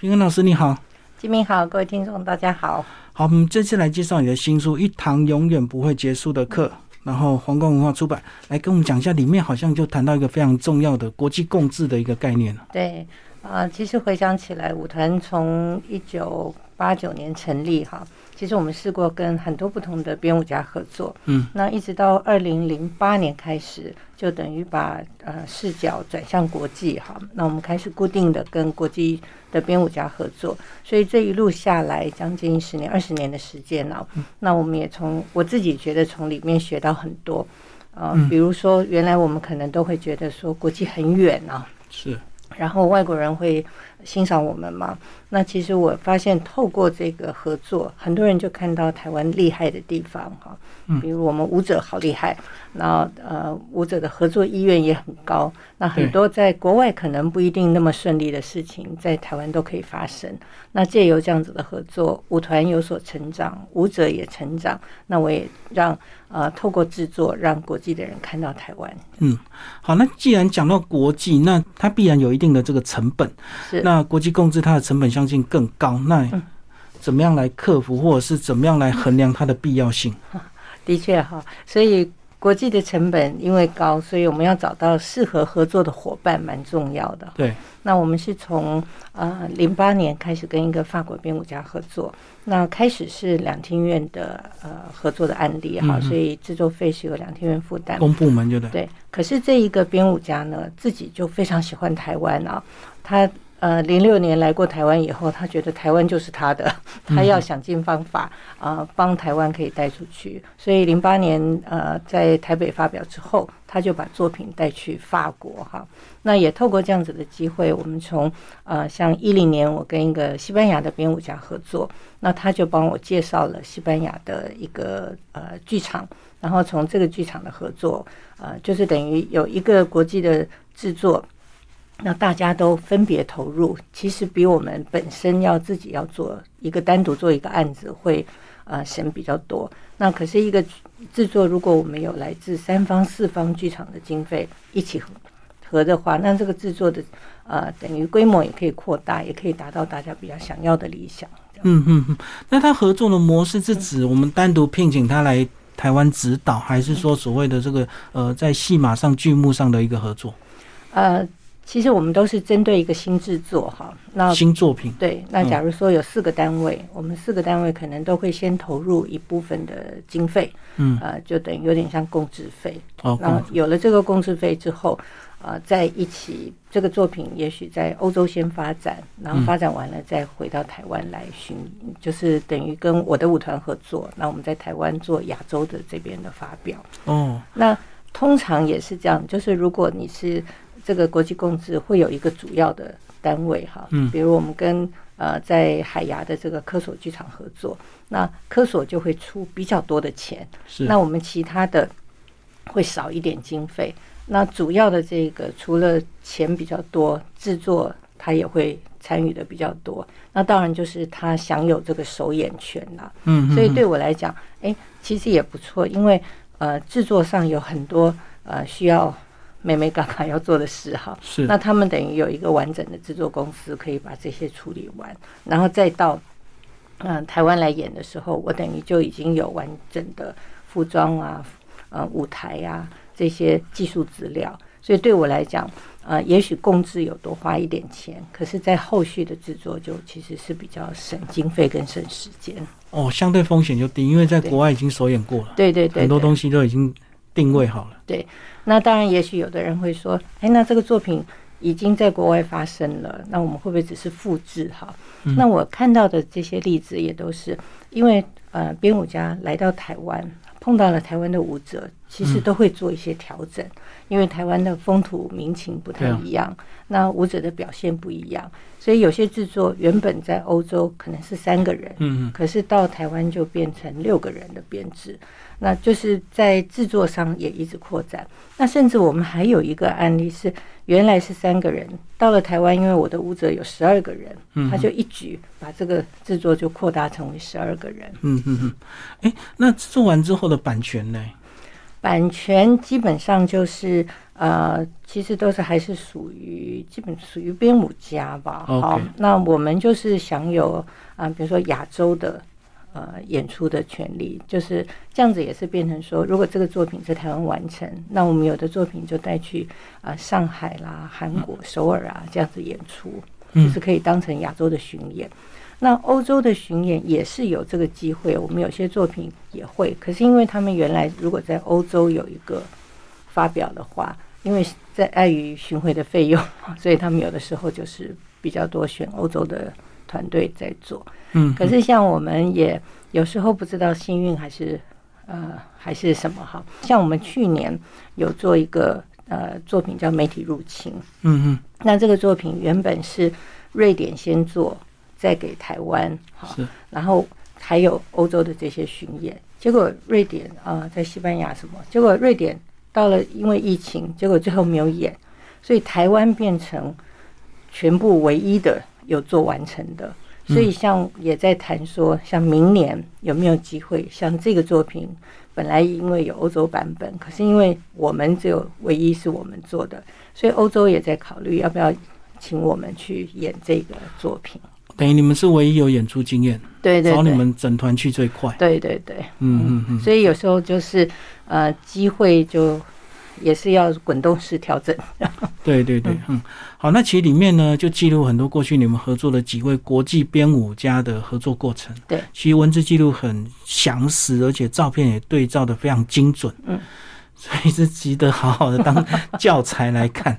平恩老师你好，金明好，各位听众大家好。好，我们这次来介绍你的新书《一堂永远不会结束的课》，然后皇冠文化出版，来跟我们讲一下，里面好像就谈到一个非常重要的国际共治的一个概念对，啊，其实回想起来，舞团从一九八九年成立哈。其实我们试过跟很多不同的编舞家合作，嗯，那一直到二零零八年开始，就等于把呃视角转向国际哈。那我们开始固定的跟国际的编舞家合作，所以这一路下来将近十年、二十年的时间了。那我们也从我自己觉得从里面学到很多，呃，比如说原来我们可能都会觉得说国际很远啊，是。然后外国人会欣赏我们嘛？那其实我发现透过这个合作，很多人就看到台湾厉害的地方哈。比如我们舞者好厉害，那呃舞者的合作意愿也很高。那很多在国外可能不一定那么顺利的事情，在台湾都可以发生。那借由这样子的合作，舞团有所成长，舞者也成长。那我也让呃透过制作，让国际的人看到台湾。嗯，好，那既然讲到国际，那它必然有一定的这个成本。是。那国际共治它的成本相信更高。那怎么样来克服，或者是怎么样来衡量它的必要性？的确哈，所以国际的成本因为高，所以我们要找到适合合作的伙伴蛮重要的。对，那我们是从呃零八年开始跟一个法国编舞家合作，那开始是两厅院的呃合作的案例哈，所以制作费是由两厅院负担，公部门就对。对，可是这一个编舞家呢，自己就非常喜欢台湾啊，他。呃，零六年来过台湾以后，他觉得台湾就是他的，他要想尽方法啊，帮台湾可以带出去。所以零八年呃，在台北发表之后，他就把作品带去法国哈。那也透过这样子的机会，我们从呃，像一零年我跟一个西班牙的编舞家合作，那他就帮我介绍了西班牙的一个呃剧场，然后从这个剧场的合作，呃，就是等于有一个国际的制作。那大家都分别投入，其实比我们本身要自己要做一个单独做一个案子会呃省比较多。那可是一个制作，如果我们有来自三方四方剧场的经费一起合合的话，那这个制作的呃等于规模也可以扩大，也可以达到大家比较想要的理想。嗯嗯嗯。那他合作的模式是指我们单独聘请他来台湾指导，还是说所谓的这个呃在戏码上剧目上的一个合作？呃。其实我们都是针对一个新制作哈，那新作品对。那假如说有四个单位，我们四个单位可能都会先投入一部分的经费，嗯，呃，就等于有点像共治费。哦，那有了这个共治费之后，呃，在一起这个作品也许在欧洲先发展，然后发展完了再回到台湾来巡，就是等于跟我的舞团合作，那我们在台湾做亚洲的这边的发表。哦，那通常也是这样，就是如果你是。这个国际共治会有一个主要的单位哈，嗯，比如我们跟呃在海牙的这个科索剧场合作，那科索就会出比较多的钱，是。那我们其他的会少一点经费，那主要的这个除了钱比较多，制作他也会参与的比较多，那当然就是他享有这个首演权了，嗯，所以对我来讲，哎，其实也不错，因为呃制作上有很多呃需要。妹妹刚刚要做的事哈，是。那他们等于有一个完整的制作公司，可以把这些处理完，然后再到嗯台湾来演的时候，我等于就已经有完整的服装啊、呃舞台啊这些技术资料，所以对我来讲，呃，也许共制有多花一点钱，可是，在后续的制作就其实是比较省经费跟省时间。哦，相对风险就低，因为在国外已经首演过了，对对对，很多东西都已经定位好了，对。那当然，也许有的人会说：“哎，那这个作品已经在国外发生了，那我们会不会只是复制？”哈，那我看到的这些例子也都是因为呃，编舞家来到台湾，碰到了台湾的舞者，其实都会做一些调整，因为台湾的风土民情不太一样，那舞者的表现不一样，所以有些制作原本在欧洲可能是三个人，嗯嗯，可是到台湾就变成六个人的编制。那就是在制作上也一直扩展。那甚至我们还有一个案例是，原来是三个人，到了台湾，因为我的舞者有十二个人，他就一举把这个制作就扩大成为十二个人。嗯嗯嗯。哎，那做完之后的版权呢？版权基本上就是呃，其实都是还是属于基本属于编舞家吧。好，那我们就是享有啊、比如说亚洲的呃演出的权利，就是这样子，也是变成说，如果这个作品在台湾完成，那我们有的作品就带去啊、上海啦、韩国、首尔啊这样子演出，嗯就是可以当成亚洲的巡演。那欧洲的巡演也是有这个机会，我们有些作品也会，可是因为他们原来如果在欧洲有一个发表的话，因为在碍于巡回的费用，所以他们有的时候就是比较多选欧洲的团队在做。嗯，可是像我们也有时候不知道幸运还是呃还是什么哈，像我们去年有做一个呃作品叫《媒体入侵》，嗯嗯。那这个作品原本是瑞典先做，再给台湾，哈，是。然后还有欧洲的这些巡演，结果瑞典啊、呃在西班牙什么，结果瑞典到了因为疫情，结果最后没有演，所以台湾变成全部唯一的有做完成的。所以像也在谈说，像明年有没有机会，像这个作品本来因为有欧洲版本，可是因为我们只有唯一是我们做的，所以欧洲也在考虑要不要请我们去演这个作品。等于你们是唯一有演出经验，对对对，找你们整团去最快。对对对，嗯嗯嗯，所以有时候就是呃，机会就也是要滚动式调整。对对对，嗯，好，那其实里面呢就记录很多过去你们合作的几位国际编舞家的合作过程。对，其实文字记录很详实，而且照片也对照的非常精准。嗯，所以是值得好好的当 教材来看。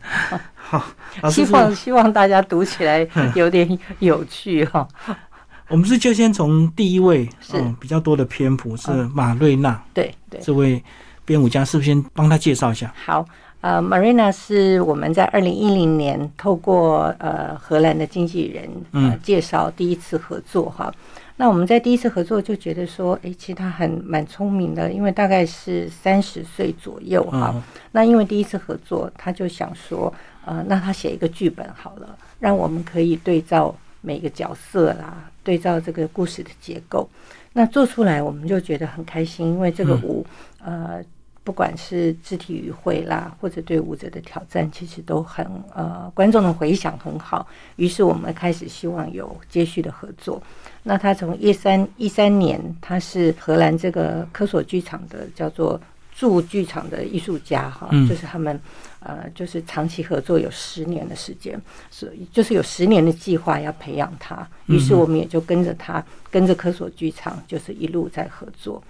好，希望希望大家读起来有点有趣哈、我们是就先从第一位，是。嗯，比较多的篇幅是马瑞娜、对对，这位编舞家，是不是先帮他介绍一下？好。呃，Marina 是我们在二零一零年透过呃荷兰的经纪人呃嗯介绍第一次合作哈。那我们在第一次合作就觉得说，诶，其实他很蛮聪明的，因为大概是三十岁左右哈。嗯那因为第一次合作，他就想说，呃，那他写一个剧本好了，让我们可以对照每个角色啦，对照这个故事的结构。那做出来，我们就觉得很开心，因为这个舞，呃，不管是肢体语汇啦，或者对舞者的挑战，其实都很呃，观众的回响很好。于是我们开始希望有接续的合作。那他从一三一三年，他是荷兰这个科索剧场的叫做驻剧场的艺术家哈，嗯就是他们呃，就是长期合作有十年的时间，所以就是有十年的计划要培养他。于是我们也就跟着他，跟着科索剧场，就是一路在合作。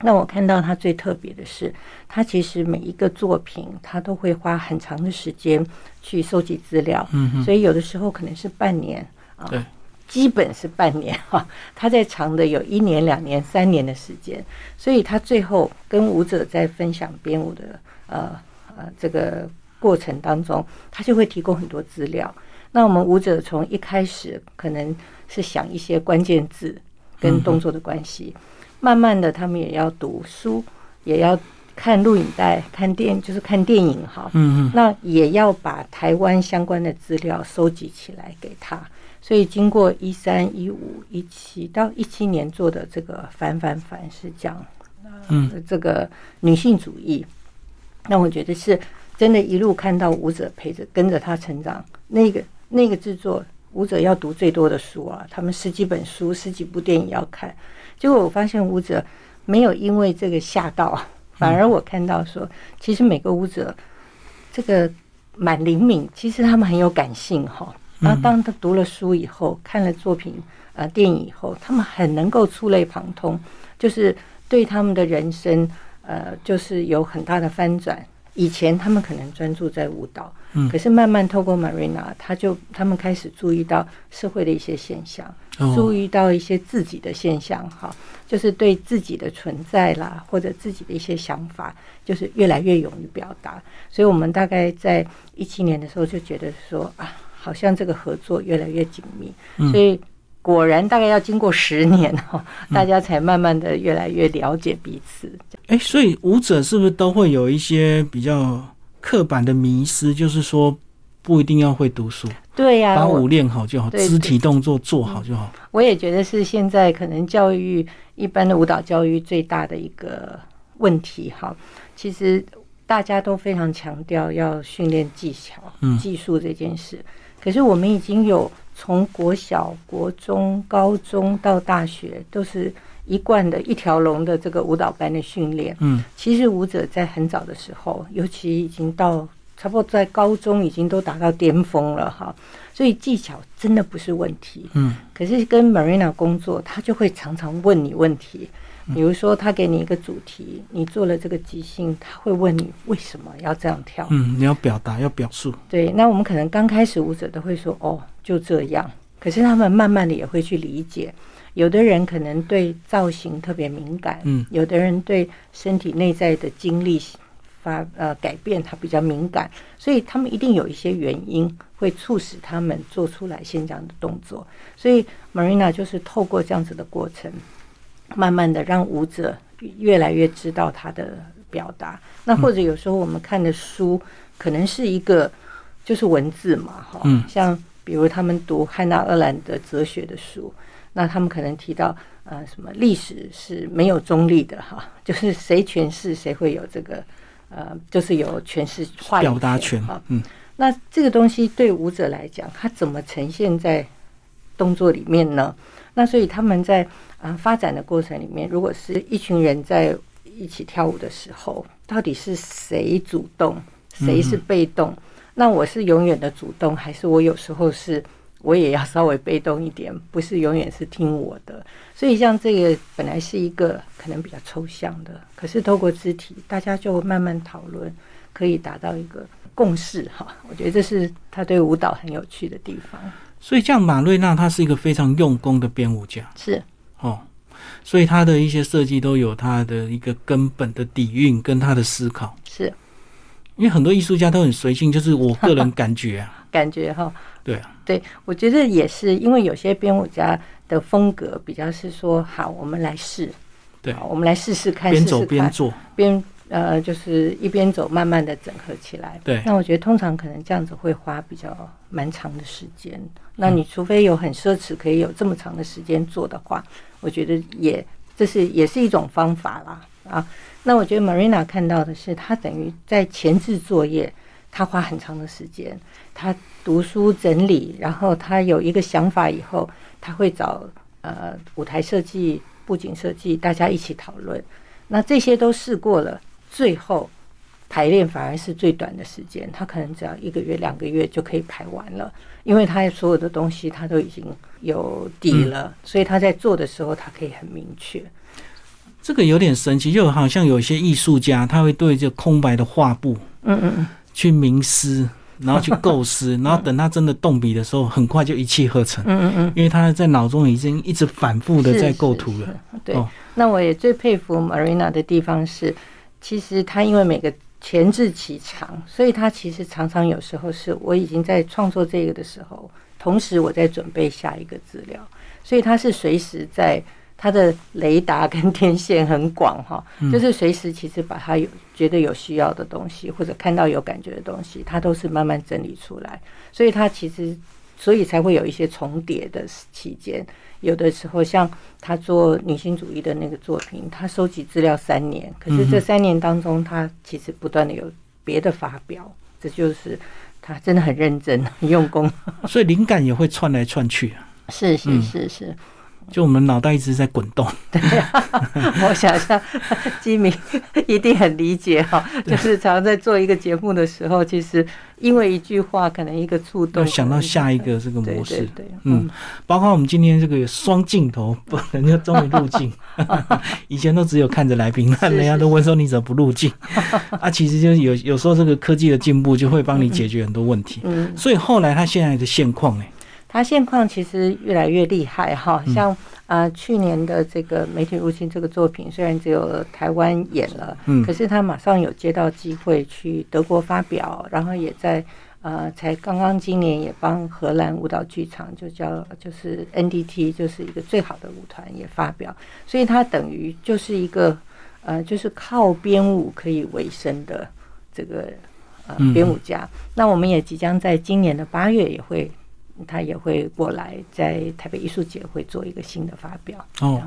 那我看到他最特别的是，他其实每一个作品，他都会花很长的时间去收集资料，嗯哼，所以有的时候可能是半年啊，对，基本是半年哈，他在长的有一年、两年、三年的时间，所以他最后跟舞者在分享编舞的呃呃这个过程当中，他就会提供很多资料。那我们舞者从一开始可能是想一些关键字跟动作的关系，慢慢的他们也要读书，也要看录影带、看电就是看电影哈，嗯嗯，那也要把台湾相关的资料收集起来给他。所以经过一三、一五、一七到一七年做的这个反反反是讲，嗯。呃，这个女性主义，那我觉得是真的，一路看到舞者陪着跟着他成长，那个那个制作，舞者要读最多的书啊，他们十几本书、十几部电影要看。结果我发现舞者没有因为这个吓到，反而我看到说，其实每个舞者这个蛮灵敏，其实他们很有感性哈。然后当他读了书以后，看了作品呃电影以后，他们很能够触类旁通，就是对他们的人生呃就是有很大的翻转。以前他们可能专注在舞蹈，嗯。可是慢慢透过 Marina，他就他们开始注意到社会的一些现象，注哦，意到一些自己的现象，哈，就是对自己的存在啦，或者自己的一些想法，就是越来越勇于表达。所以我们大概在一七年的时候就觉得说啊，好像这个合作越来越紧密，嗯。所以果然大概要经过十年哈，大家才慢慢的越来越了解彼此。哎，所以舞者是不是都会有一些比较刻板的迷失，就是说不一定要会读书，对呀、我把舞练好就好，对肢体动作做好就好。我也觉得是现在可能教育一般的舞蹈教育最大的一个问题哈。其实大家都非常强调要训练技巧、嗯技术这件事。可是我们已经有从国小、国中、高中到大学，都是一贯的一条龙的这个舞蹈班的训练。嗯其实舞者在很早的时候，尤其已经到差不多在高中已经都达到巅峰了哈，所以技巧真的不是问题。嗯可是跟 Marina 工作，他就会常常问你问题，比如说他给你一个主题，你做了这个即兴，他会问你为什么要这样跳。嗯，你要表达，要表述。对，那我们可能刚开始舞者都会说哦就这样，可是他们慢慢的也会去理解。有的人可能对造型特别敏感，嗯有的人对身体内在的经历发呃改变他比较敏感，所以他们一定有一些原因会促使他们做出来现这样的动作。所以 Marina 就是透过这样子的过程，慢慢的让舞者越来越知道他的表达。那或者有时候我们看的书可能是一个就是文字嘛，哈、嗯像比如他们读汉娜·厄兰的哲学的书，那他们可能提到呃什么历史是没有中立的哈，就是谁诠释谁会有这个呃，就是有诠释话语表达权哈。，嗯那这个东西对舞者来讲，它怎么呈现在动作里面呢？那所以他们在啊、呃发展的过程里面，如果是一群人在一起跳舞的时候，到底是谁主动，谁是被动？那我是永远的主动，还是我有时候是我也要稍微被动一点，不是永远是听我的？所以像这个本来是一个可能比较抽象的，可是透过肢体，大家就慢慢讨论，可以达到一个共识哈。我觉得这是他对舞蹈很有趣的地方。所以这样马瑞娜她是一个非常用功的编舞家。是。哦，所以他的一些设计都有他的一个根本的底蕴跟他的思考。是，因为很多艺术家都很随性，就是我个人感觉啊，感觉哈。对啊，对，我觉得也是，因为有些编舞家的风格比较是说，好，我们来试，对。好我们来试试看，边走边做，边呃，就是一边走，慢慢的整合起来。对那我觉得通常可能这样子会花比较蛮长的时间。那嗯你除非有很奢侈，可以有这么长的时间做的话，我觉得也这是也是一种方法啦啊。那我觉得 Marina 看到的是，他等于在前置作业，他花很长的时间，他读书整理，然后他有一个想法以后，他会找呃舞台设计、布景设计大家一起讨论。那这些都试过了，最后排练反而是最短的时间，他可能只要一个月、两个月就可以排完了，因为他所有的东西他都已经有底了，所以他在做的时候他可以很明确。这个有点神奇，就好像有一些艺术家，他会对这空白的画布嗯嗯嗯，去冥思，然后去构思，然后等他真的动笔的时候，很快就一气呵成，嗯嗯嗯，因为他在脑中已经一直反复的在构图了。。是是对，哦那我也最佩服 Marina 的地方是，其实他因为每个前置期长，所以他其实常常有时候是我已经在创作这个的时候，同时我在准备下一个资料，所以他是随时在。他的雷达跟天线很广哈，就是随时其实把他有觉得有需要的东西，或者看到有感觉的东西，他都是慢慢整理出来。所以他其实，所以才会有一些重叠的期间。有的时候，像他做女性主义的那个作品，他收集资料三年，可是这三年当中，他其实不断的有别的发表，这就是他真的很认真、很用功。所以灵感也会窜来窜去啊，是是是是，就我们脑袋一直在滚动。我想象基明一定很理解哈，就是常常在做一个节目的时候，其实因为一句话，可能一个触动，要想到下一个这个模式对，对，嗯，包括我们今天这个双镜头，不，人家终于入镜，以前都只有看着来宾，那人家都问说你怎么不入镜？啊，其实就是有有时候这个科技的进步就会帮你解决很多问题。嗯，所以后来他现在的现况呢，它现况其实越来越厉害哈，嗯像呃去年的这个媒体入侵这个作品，虽然只有台湾演了，嗯可是他马上有接到机会去德国发表，然后也在呃才刚刚今年也帮荷兰舞蹈剧场就叫就是 NDT 就是一个最好的舞团也发表，所以他等于就是一个呃就是靠编舞可以为生的这个呃嗯编舞家。那我们也即将在今年的八月也会。他也会过来在台北艺术节会做一个新的发表。哦，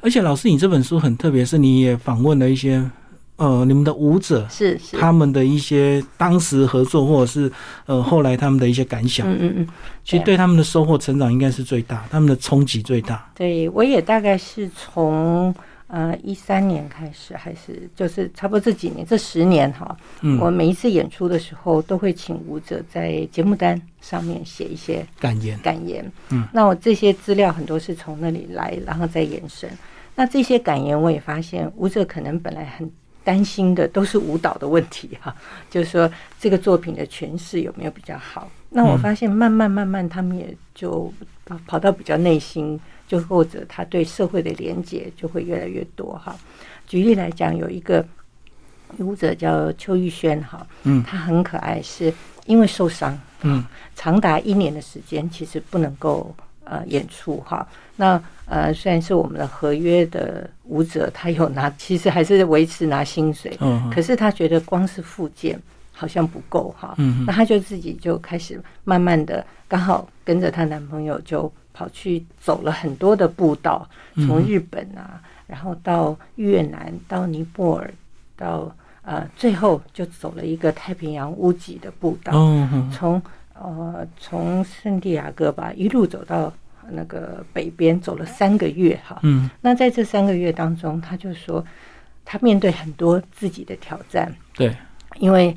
而且老师，你这本书很特别，是你也访问了一些呃，你们的舞者是是，他们的一些当时合作，或者是呃后来他们的一些感想，嗯嗯嗯，其实对他们的收获成长应该是最大，他们的冲击最大。对我也大概是从呃一三年开始，还是就是差不多这几年这十年哈，嗯我每一次演出的时候都会请舞者在节目单上面写一些感言，感言。嗯，那我这些资料很多是从那里来，然后再延伸。那这些感言我也发现，舞者可能本来很担心的都是舞蹈的问题哈，就是说这个作品的诠释有没有比较好。那我发现慢慢慢慢，他们也就跑跑到比较内心，就或者他对社会的连接就会越来越多哈。举例来讲，有一个舞者叫邱玉轩哈，嗯他很可爱，是因为受伤，嗯长达一年的时间，其实不能够呃演出哈。那呃虽然是我们的合约的舞者，他有拿，其实还是维持拿薪水，嗯可是他觉得光是复健好像不够哈。嗯那他就自己就开始慢慢的，刚好跟着她男朋友就跑去走了很多的步道，从日本啊，然后到越南，到尼泊尔，到呃最后就走了一个太平洋屋脊的步道。从呃从圣地亚哥吧一路走到那个北边，走了三个月哈。嗯。那在这三个月当中，他就说他面对很多自己的挑战，对，因为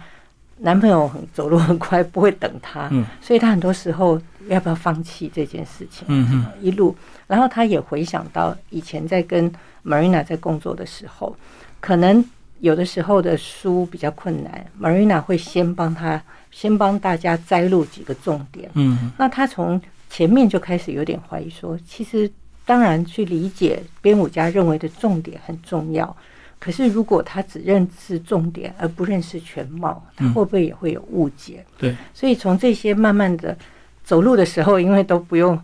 男朋友很走路很快，不会等他，嗯。所以他很多时候要不要放弃这件事情，嗯嗯。一路，然后他也回想到以前在跟 Marina 在工作的时候，可能有的时候的书比较困难，Marina 会先帮他先帮大家摘录几个重点，嗯。那他从前面就开始有点怀疑说，其实当然去理解编舞家认为的重点很重要，可是如果他只认识重点而不认识全貌，他会不会也会有误解？对，所以从这些慢慢的走路的时候，因为都不用，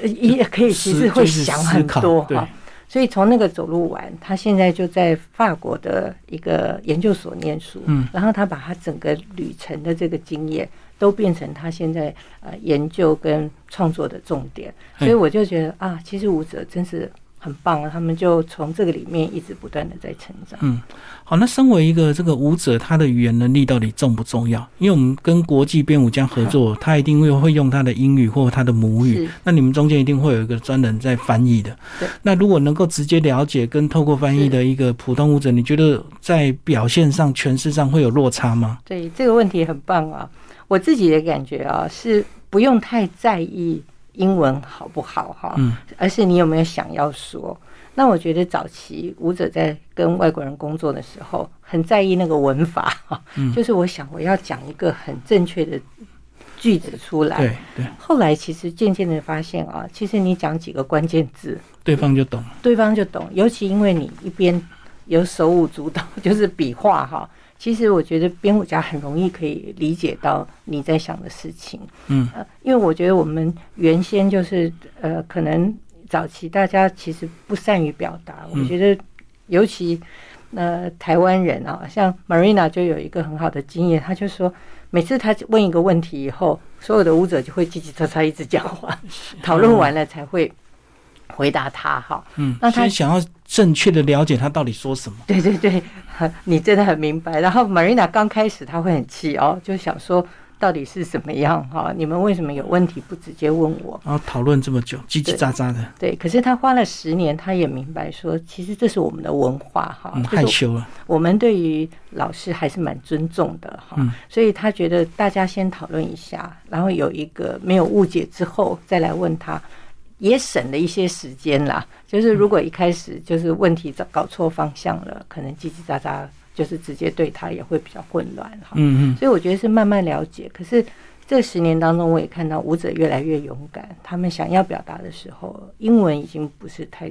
呃也可以其实会想很多对。哈。所以从那个走路完，他现在就在法国的一个研究所念书，嗯，然后他把他整个旅程的这个经验都变成他现在呃研究跟创作的重点，所以我就觉得啊，其实舞者真是很棒啊，他们就从这个里面一直不断的在成长。嗯，好，那身为一个这个舞者，他的语言能力到底重不重要？因为我们跟国际编舞家合作，他一定会会用他的英语或他的母语，那你们中间一定会有一个专人在翻译的对。那如果能够直接了解跟透过翻译的一个普通舞者，你觉得在表现上、诠释上会有落差吗？对这个问题很棒啊！我自己的感觉啊，是不用太在意英文好不好哈，嗯而是你有没有想要说。那我觉得早期舞者在跟外国人工作的时候，很在意那个文法哈，嗯 就是我想我要讲一个很正确的句子出来。对对，后来其实渐渐的发现啊，其实你讲几个关键字，对方就懂。对方就懂。尤其因为你一边有手舞足蹈，就是比划哈。其实我觉得编舞家很容易可以理解到你在想的事情。嗯呃，因为我觉得我们原先就是呃，可能早期大家其实不善于表达。我觉得尤其呃台湾人啊，像 Marina 就有一个很好的经验，他就说每次他问一个问题以后，所有的舞者就会叽叽喳喳一直讲话，讨论完了才会回答他哈。嗯，那他想要正确的了解他到底说什么。对对对，你真的很明白。然后 Marina 刚开始他会很气哦，就想说到底是什么样哈？你们为什么有问题不直接问我？然后讨论这么久，叽叽喳喳的，对，可是他花了十年，他也明白说，其实这是我们的文化哈，害羞了。我们对于老师还是蛮尊重的哈，嗯所以他觉得大家先讨论一下，然后有一个没有误解之后再来问他，也省了一些时间啦。就是如果一开始就是问题找搞错方向了，可能叽叽喳喳，就是直接对他也会比较混乱哈。嗯嗯，所以我觉得是慢慢了解，可是。这十年当中，我也看到舞者越来越勇敢。他们想要表达的时候，英文已经不是太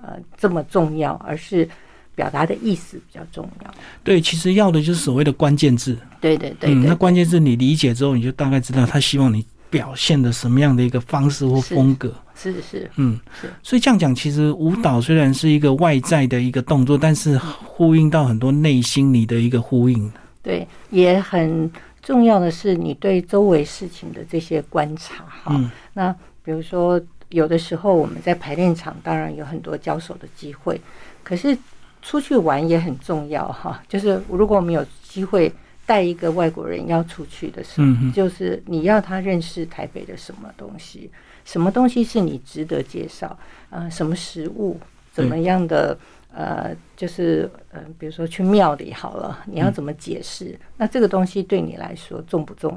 呃这么重要，而是表达的意思比较重要。对，其实要的就是所谓的关键字。对对对嗯，对那关键字你理解之后，你就大概知道他希望你表现的什么样的一个方式或风格。是是嗯是，所以这样讲，其实舞蹈虽然是一个外在的一个动作，但是呼应到很多内心里的一个呼应。对，也很重要的是你对周围事情的这些观察哈。嗯那比如说，有的时候我们在排练场当然有很多交手的机会，可是出去玩也很重要哈，就是如果我们有机会带一个外国人要出去的时候，就是你要他认识台北的什么东西，什么东西是你值得介绍啊？什么食物，怎么样的呃，就是呃，比如说去庙里好了，你要怎么解释？那这个东西对你来说重不重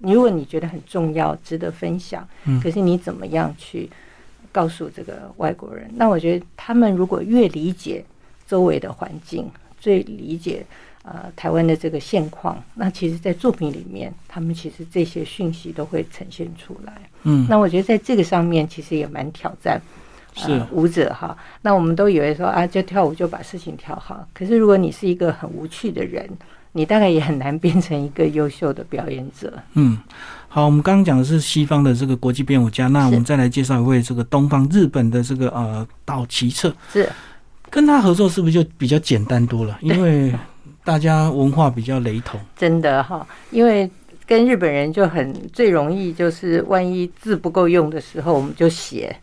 要？如果你觉得很重要，值得分享，可是你怎么样去告诉这个外国人？那我觉得他们如果越理解。周围的环境最理解呃台湾的这个现况，那其实，在作品里面，他们其实这些讯息都会呈现出来。嗯，那我觉得在这个上面，其实也蛮挑战是舞者哈。那我们都以为说啊，就跳舞就把事情跳好，可是如果你是一个很无趣的人，你大概也很难变成一个优秀的表演者。嗯，好，我们刚刚讲的是西方的这个国际编舞家，那我们再来介绍一位这个东方日本的这个呃岛崎彻是。跟他合作是不是就比较简单多了？因为大家文化比较雷同。真的哈，因为跟日本人就很最容易，就是万一字不够用的时候，我们就写，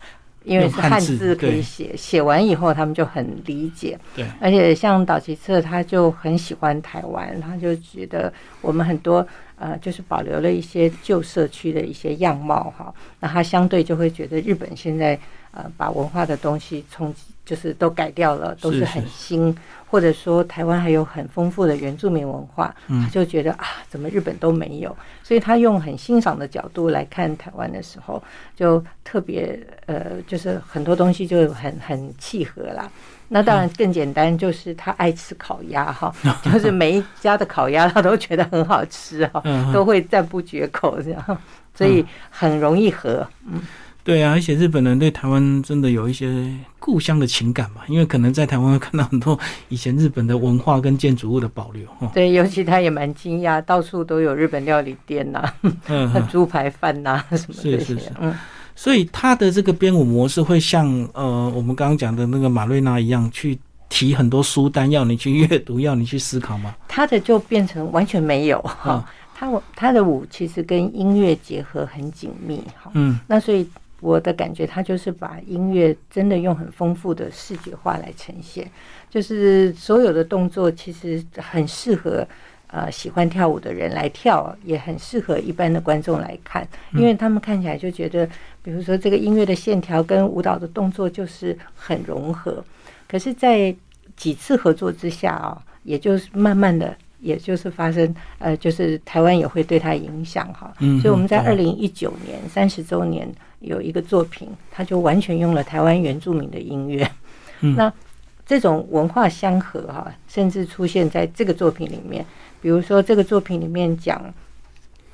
因为是汉字可以写。写完以后，他们就很理解。对，而且像岛崎彻，他就很喜欢台湾，他就觉得我们很多呃，就是保留了一些旧社区的一些样貌哈。那他相对就会觉得日本现在呃，把文化的东西冲击。就是都改掉了，都是很新，或者说台湾还有很丰富的原住民文化，他就觉得啊，怎么日本都没有？所以他用很欣赏的角度来看台湾的时候，就特别呃，就是很多东西就很很契合啦。那当然更简单，就是他爱吃烤鸭哈，就是每一家的烤鸭他都觉得很好吃哈，都会赞不绝口这样，所以很容易合，嗯。对啊，而且日本人对台湾真的有一些故乡的情感嘛，因为可能在台湾会看到很多以前日本的文化跟建筑物的保留。对，尤其他也蛮惊讶，到处都有日本料理店呐，猪排饭呐什么这些。嗯，所以他的这个编舞模式会像呃我们刚刚讲的那个马瑞娜一样，去提很多书单要你去阅读，要你去思考吗？他的就变成完全没有哈，他他的舞其实跟音乐结合很紧密哈。嗯，那所以。我的感觉，他就是把音乐真的用很丰富的视觉化来呈现，就是所有的动作其实很适合呃喜欢跳舞的人来跳，也很适合一般的观众来看，因为他们看起来就觉得，比如说这个音乐的线条跟舞蹈的动作就是很融合。可是，在几次合作之下啊，也就是慢慢的，也就是发生呃，就是台湾也会对他影响哈。嗯，所以我们在二零一九年三十周年。有一个作品，他就完全用了台湾原住民的音乐。那这种文化相合哈，甚至出现在这个作品里面。比如说，这个作品里面讲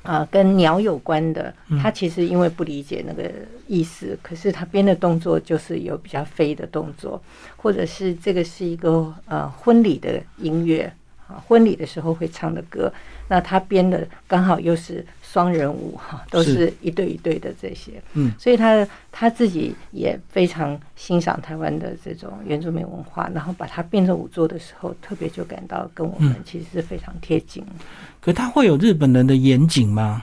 啊，跟鸟有关的，他其实因为不理解那个意思，可是他编的动作就是有比较飞的动作，或者是这个是一个呃婚礼的音乐啊，婚礼的时候会唱的歌，那他编的刚好又是。双人舞哈，都是一对一对的这些，嗯，所以他他自己也非常欣赏台湾的这种原住民文化，然后把它变成舞作的时候，特别就感到跟我们其实是非常贴近。可他会有日本人的严谨吗？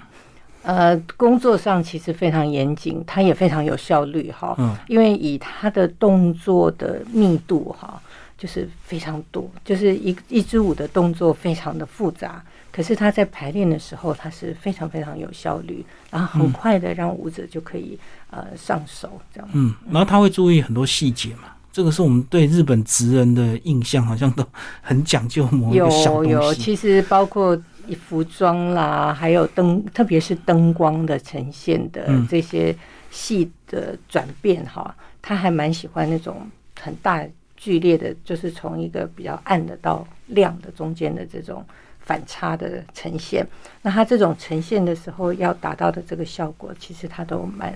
呃，工作上其实非常严谨，他也非常有效率哈，嗯，因为以他的动作的密度哈，就是非常多，就是一一支舞的动作非常的复杂。可是他在排练的时候，他是非常非常有效率，然后很快的让舞者就可以呃上手这样。嗯，然后他会注意很多细节嘛，这个是我们对日本职人的印象，好像都 很讲究某一个小东西。有有，其实包括服装啦，还有灯，特别是灯光的呈现的这些细的转变哈，他还蛮喜欢那种很大剧烈的，就是从一个比较暗的到亮的中间的这种。反差的呈现，那它这种呈现的时候要达到的这个效果，其实它都蛮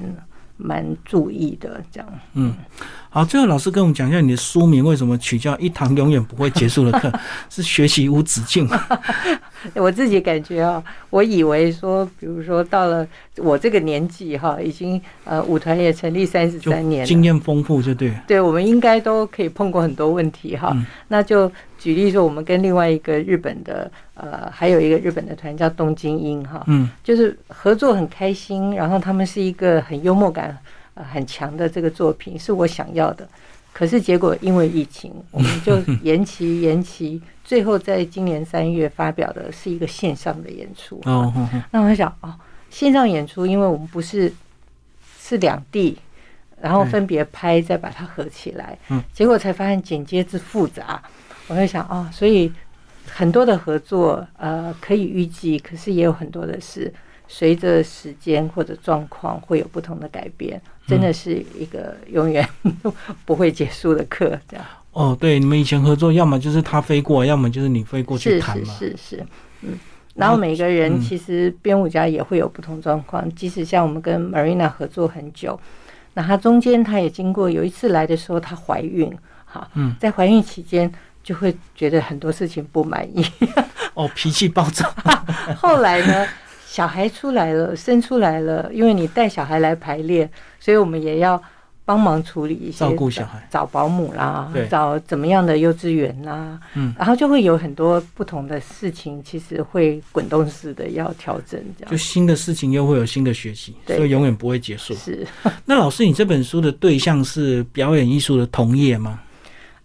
蛮注意的。这样，嗯，好，最后老师跟我们讲一下你的书名为什么取叫《一堂永远不会结束的课》，是学习无止境。我自己感觉啊，我以为说，比如说到了我这个年纪哈，已经呃舞团也成立三十三年，经验丰富就对。对，我们应该都可以碰过很多问题哈。那就举例说，我们跟另外一个日本的呃，还有一个日本的团叫东京音哈，嗯，就是合作很开心，然后他们是一个很幽默感呃很强的这个作品，是我想要的。可是结果因为疫情，我们就延期延期，最后在今年三月发表的是一个线上的演出。哦，那我想哦，线上演出，因为我们不是是两地，然后分别拍，再把它合起来，嗯，结果才发现剪接之复杂。我在想哦，所以很多的合作呃可以预计，可是也有很多的是随着时间或者状况会有不同的改变。真的是一个永远 不会结束的课，这样。哦，对，你们以前合作，要么就是他飞过，要么就是你飞过去谈嘛。是是是，嗯。然后每个人其实编舞家也会有不同状况，即使像我们跟 Marina 合作很久，那她中间她也经过有一次来的时候，她怀孕，哈，嗯，在怀孕期间就会觉得很多事情不满意，哦，脾气暴躁。后来呢？小孩出来了，生出来了，因为你带小孩来排练，所以我们也要帮忙处理一些照顾小孩，找保姆啦，找怎么样的幼稚园啦，嗯，然后就会有很多不同的事情，其实会滚动式的要调整，这样就新的事情又会有新的学习，所以永远不会结束。是，那老师，你这本书的对象是表演艺术的同业吗？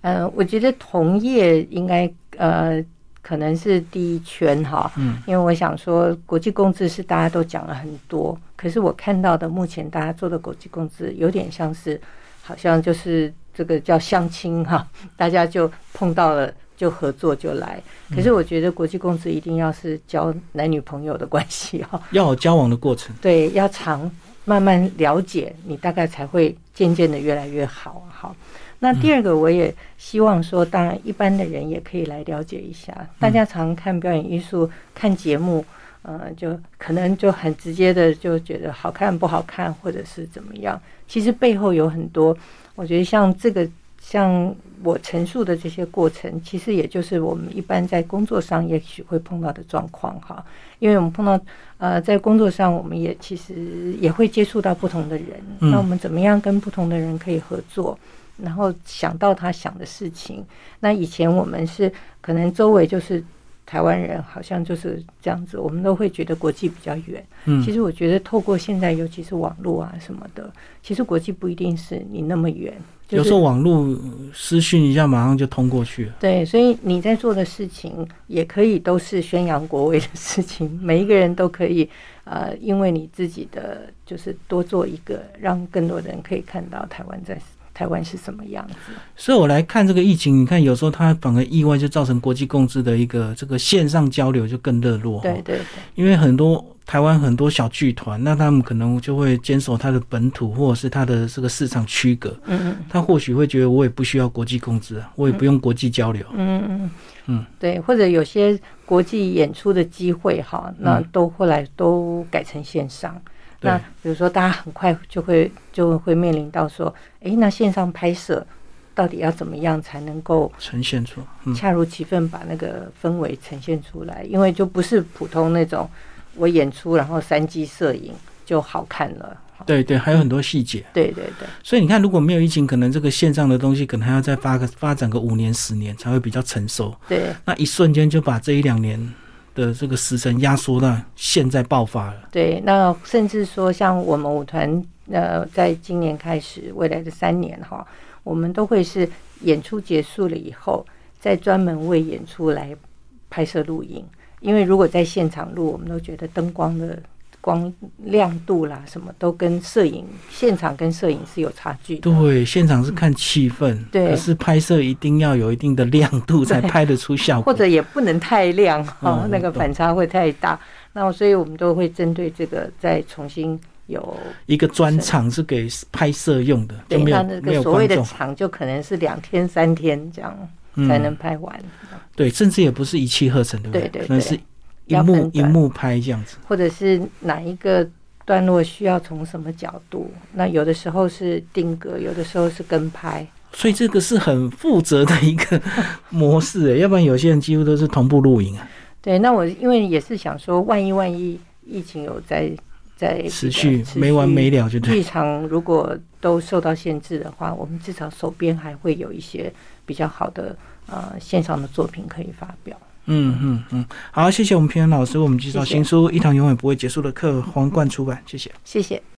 呃，我觉得同业应该呃。可能是第一圈哈，嗯，因为我想说国际共治是大家都讲了很多，可是我看到的目前大家做的国际共治有点像是，好像就是这个叫相亲哈，大家就碰到了就合作就来，可是我觉得国际共治一定要是交男女朋友的关系哈，要有交往的过程，对，要长慢慢了解，你大概才会渐渐的越来越好好。那第二个，我也希望说，当然一般的人也可以来了解一下。大家常看表演艺术、看节目，呃，就可能就很直接的就觉得好看不好看，或者是怎么样。其实背后有很多，我觉得像这个，像我陈述的这些过程，其实也就是我们一般在工作上也许会碰到的状况哈。因为我们碰到呃，在工作上，我们也其实也会接触到不同的人，那我们怎么样跟不同的人可以合作？然后想到他想的事情，那以前我们是可能周围就是台湾人，好像就是这样子，我们都会觉得国际比较远。嗯，其实我觉得透过现在，尤其是网络啊什么的，其实国际不一定是你那么远。有时候网络私讯一下，马上就通过去了。对，所以你在做的事情也可以都是宣扬国威的事情，每一个人都可以呃，因为你自己的就是多做一个，让更多人可以看到台湾在。台湾是什么样子？所以我来看这个疫情，你看有时候它反而意外就造成国际共治的一个这个线上交流就更热络。对对对，因为很多台湾很多小剧团，那他们可能就会坚守他的本土或者是他的这个市场区隔。嗯嗯，他或许会觉得我也不需要国际共治啊，我也不用国际交流。嗯嗯嗯，对，或者有些国际演出的机会哈，那都后来都改成线上。那比如说，大家很快就会就会面临到说，哎，那线上拍摄到底要怎么样才能够呈现出恰如其分，把那个氛围呈现出来？因为就不是普通那种我演出然后三 G 摄影就好看了。对对，还有很多细节。对对对。所以你看，如果没有疫情，可能这个线上的东西可能还要再发个发展个五年十年才会比较成熟。对。那一瞬间就把这一两年。的这个时程压缩到现在爆发了。对，那甚至说像我们舞团，呃，在今年开始，未来的三年哈，我们都会是演出结束了以后，再专门为演出来拍摄录影，因为如果在现场录，我们都觉得灯光的。光亮度啦，什么都跟摄影现场跟摄影是有差距。对，现场是看气氛，对，可是拍摄一定要有一定的亮度才拍得出效果，或者也不能太亮哈，那个反差会太大。那所以我们都会针对这个再重新有一个专场是给拍摄用的，对，那那个所谓的场就可能是两天三天这样才能拍完。对，甚至也不是一气呵成，对不对？对，可能是。荧幕一幕拍这样子，或者是哪一个段落需要从什么角度？那有的时候是定格，有的时候是跟拍，所以这个是很负责的一个模式诶。要不然有些人几乎都是同步录影啊。对，那我因为也是想说，万一万一疫情有在在持续没完没了，就剧场如果都受到限制的话，我们至少手边还会有一些比较好的呃线上的作品可以发表。嗯嗯嗯，好，谢谢我们平安老师为我们介绍新书《一堂永远不会结束的课》，皇冠出版，谢谢，谢谢。